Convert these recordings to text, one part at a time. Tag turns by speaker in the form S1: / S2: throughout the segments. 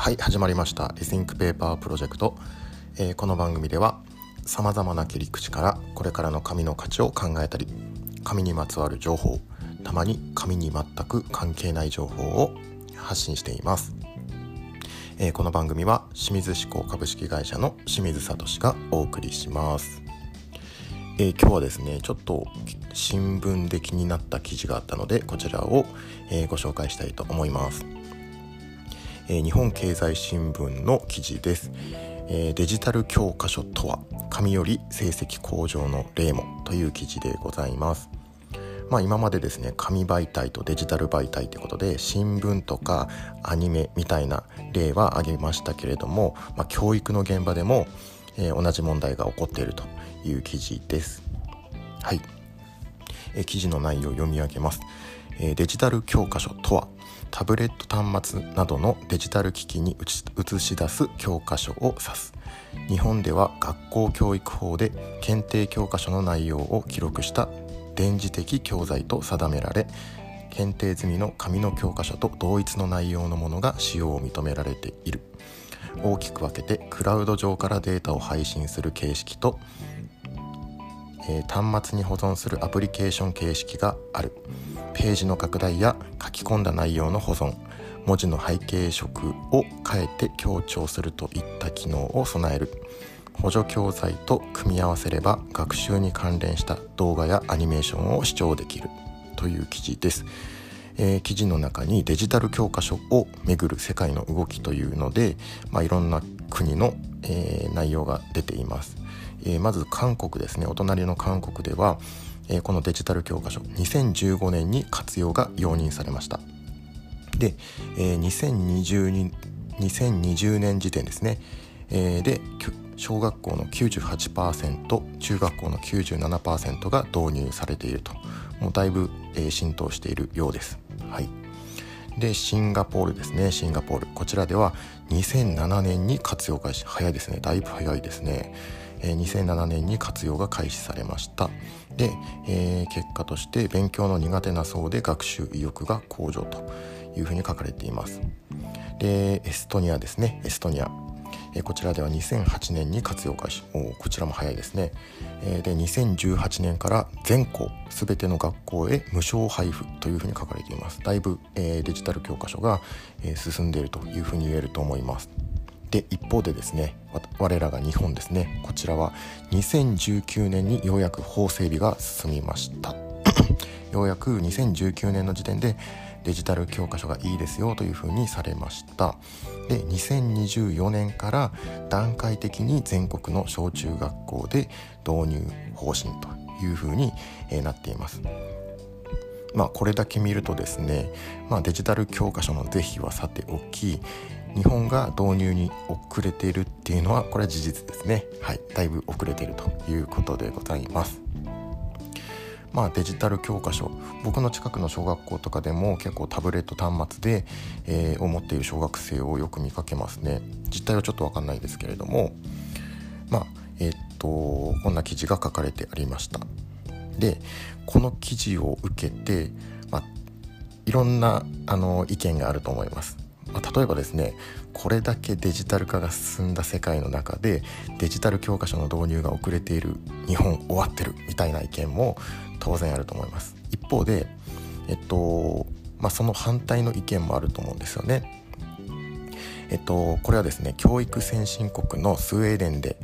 S1: はい始まりました。リスニングペーパープロジェクト、えー、この番組ではさまざまな切り口からこれからの紙の価値を考えたり紙にまつわる情報たまに紙に全く関係ない情報を発信しています、えー、この番組は清水志向株式会社の清水聡がお送りします。えー、今日はですねちょっと新聞で気になった記事があったのでこちらを、えー、ご紹介したいと思います。え日本経済新聞の記事です、えデジタル教科書とは紙より成績向上の例もという記事でございます。まあ、今までですね紙媒体とデジタル媒体ということで新聞とかアニメみたいな例は挙げましたけれども、まあ、教育の現場でも、えー、同じ問題が起こっているという記事です。はい、えー、記事の内容を読み上げます、え、デジタル教科書とはタブレット端末などのデジタル機器に映し出す教科書を指す日本では学校教育法で検定教科書の内容を記録した電磁的教材と定められ検定済みの紙の教科書と同一の内容のものが使用を認められている大きく分けてクラウド上からデータを配信する形式と、えー、端末に保存するアプリケーション形式がある。ページの拡大や書き込んだ内容の保存。文字の背景色を変えて強調するといった機能を備える。補助教材と組み合わせれば学習に関連した動画やアニメーションを視聴できる。という記事です、えー、記事の中にデジタル教科書をめぐる世界の動きというので、まあ、いろんな国の、えー、内容が出ています、え、まず韓国ですね。お隣の韓国ではえこのデジタル教科書2015年に活用が容認されました。で、えー、2020, 2020年時点ですね、え、で小学校の98%中学校の97%が導入されていると。もうだいぶ、え、浸透しているようです。はい。でシンガポールですね。シンガポール。こちらでは2007年に活用開始。早いですね。だいぶ早いですね。え2007年に活用が開始されました。で、えー、結果として勉強の苦手な層で学習意欲が向上というふうに書かれています。でエストニアですね。エストニア。こちらでは2008年に活用開始。おこちらも早いですね、えで2018年から全校全ての学校へ無償配布というふうに書かれています。だいぶ、デジタル教科書が、進んでいるというふうに言えると思います。で一方でですね我らが日本ですねこちらは2019年にようやく法整備が進みました。ようやく2019年の時点でデジタル教科書がいいですよというふうにされました。で2024年から段階的に全国の小中学校で導入方針というふうになっています。まあこれだけ見るとですね、まあ、デジタル教科書の是非はさておき日本が導入に遅れているっていうのはこれは事実ですね。はいだいぶ遅れているということでございます。まあデジタル教科書僕の近くの小学校とかでも結構タブレット端末で、えー、を持っている小学生をよく見かけますね。実態はちょっと分かんないですけれどもまあえー、っとこんな記事が書かれてありました。でこの記事を受けて、まあ、いろんなあの意見があると思います。まあ、例えばですねこれだけデジタル化が進んだ世界の中でデジタル教科書の導入が遅れている日本終わってるみたいな意見も当然あると思います。一方でえっとまあその反対の意見もあると思うんですよね。えっとこれはですね教育先進国のスウェーデンで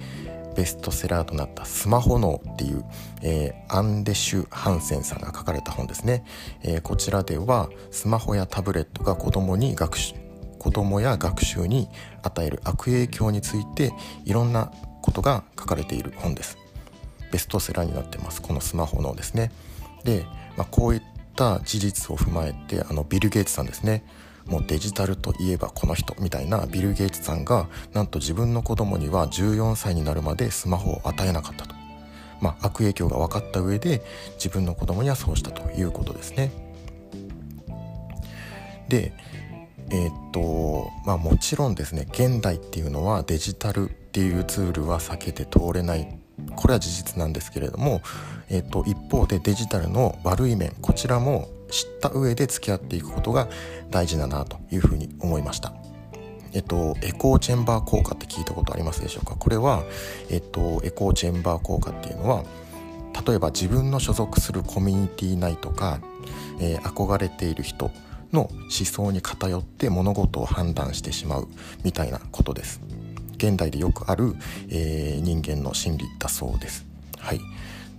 S1: ベストセラーとなった「スマホ脳」っていう、えー、アンデシュ・ハンセンさんが書かれた本ですね、えー、こちらではスマホやタブレットが子供に学習子供や学習に与える悪影響についていろんなことが書かれている本です。ベストセラーになってますこのスマホのですね。で、まあ、こういった事実を踏まえてあのビル・ゲイツさんですね。もうデジタルといえばこの人みたいなビル・ゲイツさんがなんと自分の子供には14歳になるまでスマホを与えなかったと、まあ、悪影響が分かった上で自分の子供にはそうしたということですね。でえー、っとまあもちろんですね現代っていうのはデジタルっていうツールは避けて通れない。これは事実なんですけれども、えー、っと一方でデジタルの悪い面こちらも知った上で付き合っていくことが大事だなというふうに思いました。えっと、エコーチェンバー効果って聞いたことありますでしょうか？これは、えっと、エコーチェンバー効果っていうのは例えば自分の所属するコミュニティ内とか、えー、憧れている人の思想に偏って物事を判断してしまうみたいなことです。現代でよくある、えー、人間の心理だそうです。はい。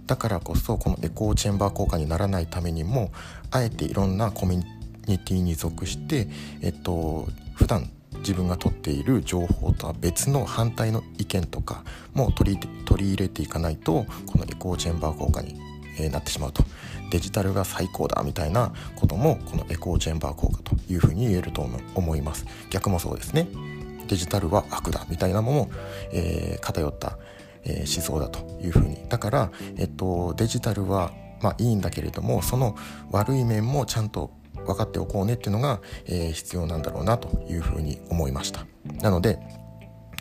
S1: だからこそこのエコーチェンバー効果にならないためにもあえていろんなコミュニティに属してえっと普段自分が取っている情報とは別の反対の意見とかも取り取り入れていかないとこのエコーチェンバー効果に、えなってしまうと。デジタルが最高だみたいなこともこのエコーチェンバー効果というふうに言えると思います。逆もそうですね。デジタルは悪だみたいなものも、えー、偏った、えー、思想だというふうに。だから、えっと、デジタルはまあいいんだけれどもその悪い面もちゃんと分かっておこうねっていうのが、えー、必要なんだろうなというふうに思いました。なので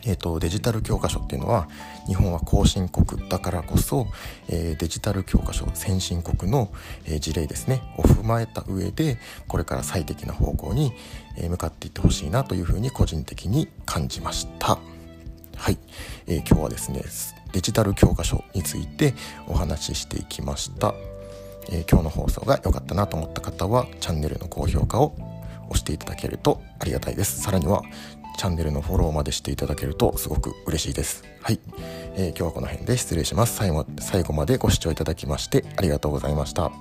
S1: えーと、デジタル教科書っていうのは日本は後進国だからこそ、えー、デジタル教科書先進国の、えー、事例ですねを踏まえた上でこれから最適な方向に、え、向かっていってほしいなというふうに個人的に感じました。はい、え今日はですねデジタル教科書についてお話ししていきました。えー、今日の放送が良かったなと思った方はチャンネルの高評価を押していただけるとありがたいです。さらにはチャンネルのフォローまでしていただけるとすごく嬉しいです。はい、えー、今日はこの辺で失礼します。最後最後までご視聴いただきましてありがとうございました。